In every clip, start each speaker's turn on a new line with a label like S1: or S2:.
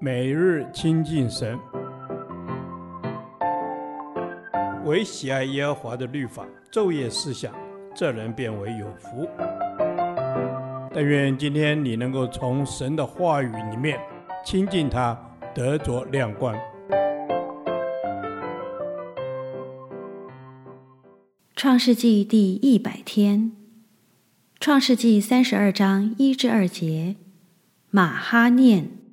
S1: 每日亲近神，唯喜爱耶和华的律法，昼夜思想，这人便为有福。但愿今天你能够从神的话语里面亲近他，得着亮光。
S2: 创世纪第一百天，创世纪三十二章一至二节，马哈念。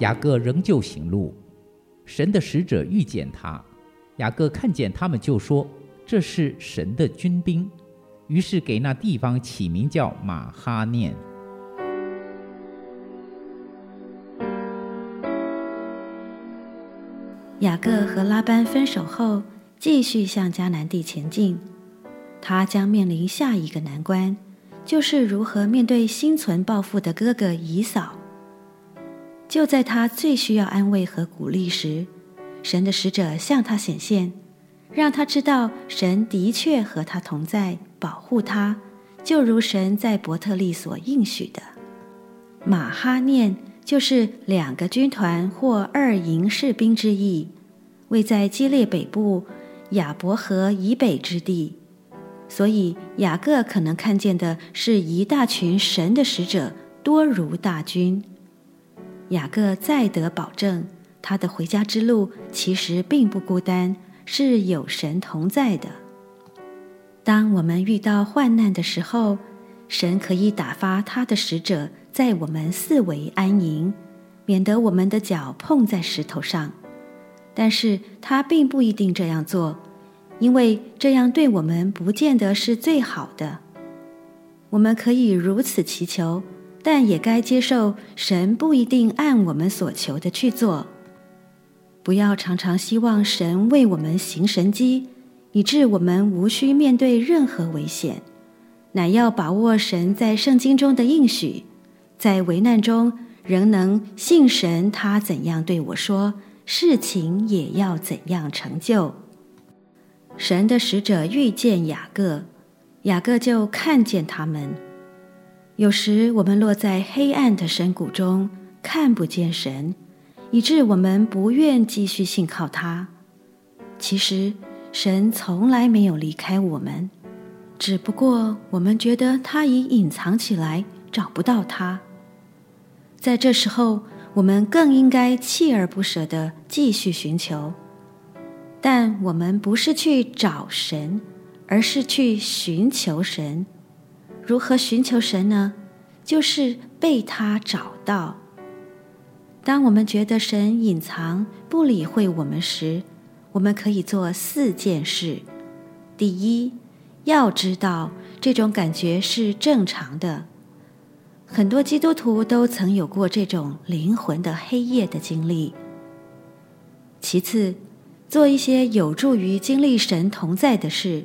S3: 雅各仍旧行路，神的使者遇见他，雅各看见他们就说：“这是神的军兵。”于是给那地方起名叫马哈念。
S2: 雅各和拉班分手后，继续向迦南地前进。他将面临下一个难关，就是如何面对心存报复的哥哥以扫。就在他最需要安慰和鼓励时，神的使者向他显现，让他知道神的确和他同在。保护他，就如神在伯特利所应许的。马哈念就是两个军团或二营士兵之意，位在基列北部亚伯河以北之地。所以雅各可能看见的是一大群神的使者，多如大军。雅各再得保证，他的回家之路其实并不孤单，是有神同在的。当我们遇到患难的时候，神可以打发他的使者在我们四围安营，免得我们的脚碰在石头上。但是他并不一定这样做，因为这样对我们不见得是最好的。我们可以如此祈求，但也该接受神不一定按我们所求的去做。不要常常希望神为我们行神迹。以致我们无需面对任何危险，乃要把握神在圣经中的应许，在危难中仍能信神。他怎样对我说，事情也要怎样成就。神的使者遇见雅各，雅各就看见他们。有时我们落在黑暗的深谷中，看不见神，以致我们不愿继续信靠他。其实。神从来没有离开我们，只不过我们觉得他已隐藏起来，找不到他。在这时候，我们更应该锲而不舍地继续寻求。但我们不是去找神，而是去寻求神。如何寻求神呢？就是被他找到。当我们觉得神隐藏、不理会我们时，我们可以做四件事。第一，要知道这种感觉是正常的。很多基督徒都曾有过这种灵魂的黑夜的经历。其次，做一些有助于经历神同在的事，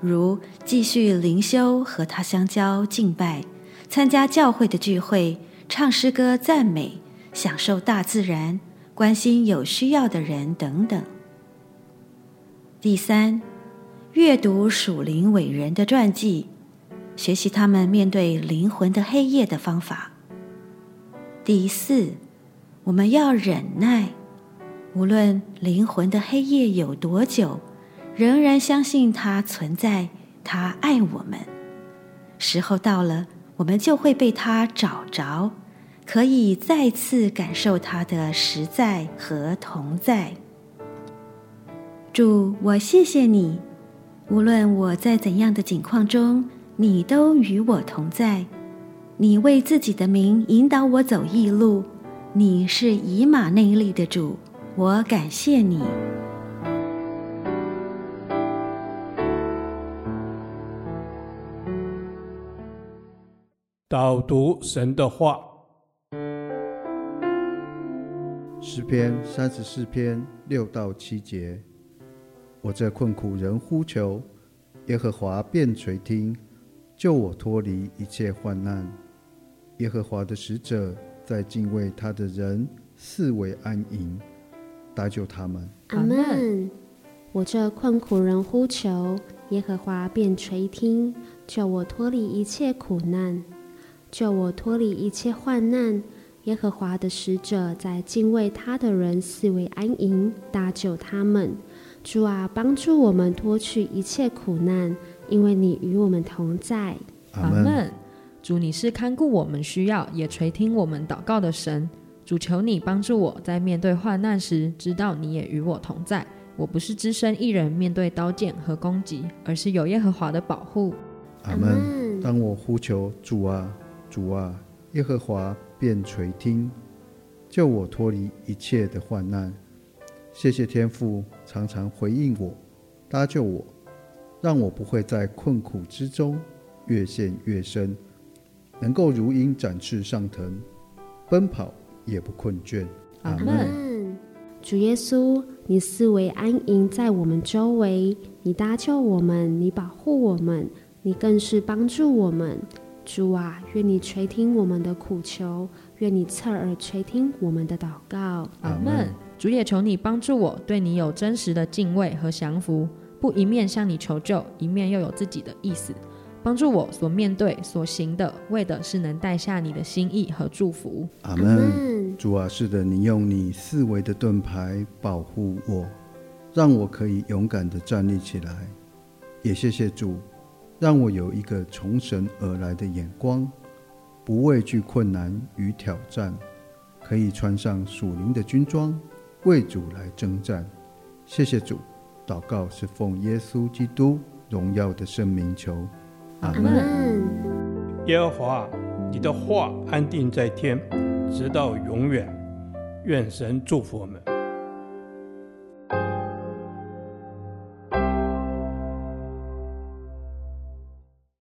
S2: 如继续灵修、和他相交、敬拜、参加教会的聚会、唱诗歌赞美、享受大自然、关心有需要的人等等。第三，阅读属灵伟人的传记，学习他们面对灵魂的黑夜的方法。第四，我们要忍耐，无论灵魂的黑夜有多久，仍然相信他存在，他爱我们。时候到了，我们就会被他找着，可以再次感受他的实在和同在。主，我谢谢你，无论我在怎样的境况中，你都与我同在。你为自己的名引导我走义路，你是以马内利的主，我感谢你。
S1: 导读神的话，
S4: 诗篇三十四篇六到七节。我这困苦人呼求，耶和华便垂听，救我脱离一切患难。耶和华的使者在敬畏他的人四围安营，搭救他们。
S5: 阿门。我这困苦人呼求，耶和华便垂听，救我脱离一切苦难，救我脱离一切患难。耶和华的使者在敬畏他的人四围安营，搭救他们。主啊，帮助我们脱去一切苦难，因为你与我们同在。
S4: 阿门。
S6: 主，你是看顾我们需要，也垂听我们祷告的神。主，求你帮助我在面对患难时，知道你也与我同在。我不是只身一人面对刀剑和攻击，而是有耶和华的保护。
S4: 阿门。当我呼求主啊，主啊，耶和华便垂听，救我脱离一切的患难。谢谢天父常常回应我，搭救我，让我不会在困苦之中越陷越深，能够如鹰展翅上腾，奔跑也不困倦。阿门。
S5: 主耶稣，你四围安营在我们周围，你搭救我们，你保护我们，你更是帮助我们。主啊，愿你垂听我们的苦求，愿你侧耳垂听我们的祷告。
S6: 阿门。主也求你帮助我，对你有真实的敬畏和降服，不一面向你求救，一面又有自己的意思。帮助我所面对、所行的，为的是能带下你的心意和祝福。
S4: 阿门。主啊，是的，你用你四维的盾牌保护我，让我可以勇敢的站立起来。也谢谢主，让我有一个从神而来的眼光，不畏惧困难与挑战，可以穿上属灵的军装。为主来征战，谢谢主。祷告是奉耶稣基督荣耀的圣名求，阿门。
S1: 耶和华，你的话安定在天，直到永远。愿神祝福我们。